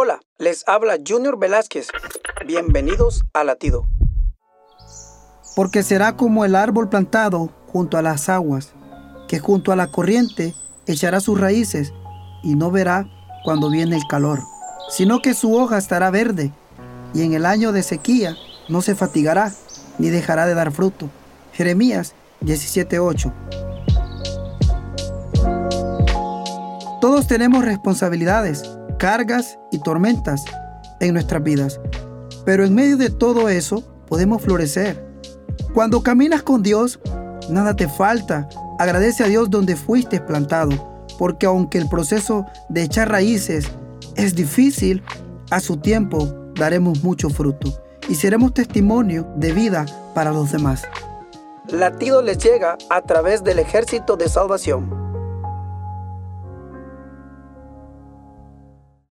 Hola, les habla Junior Velázquez. Bienvenidos a Latido. Porque será como el árbol plantado junto a las aguas, que junto a la corriente echará sus raíces y no verá cuando viene el calor, sino que su hoja estará verde y en el año de sequía no se fatigará ni dejará de dar fruto. Jeremías 17:8. Todos tenemos responsabilidades, cargas y tormentas en nuestras vidas, pero en medio de todo eso podemos florecer. Cuando caminas con Dios, nada te falta. Agradece a Dios donde fuiste plantado, porque aunque el proceso de echar raíces es difícil, a su tiempo daremos mucho fruto y seremos testimonio de vida para los demás. Latido les llega a través del ejército de salvación.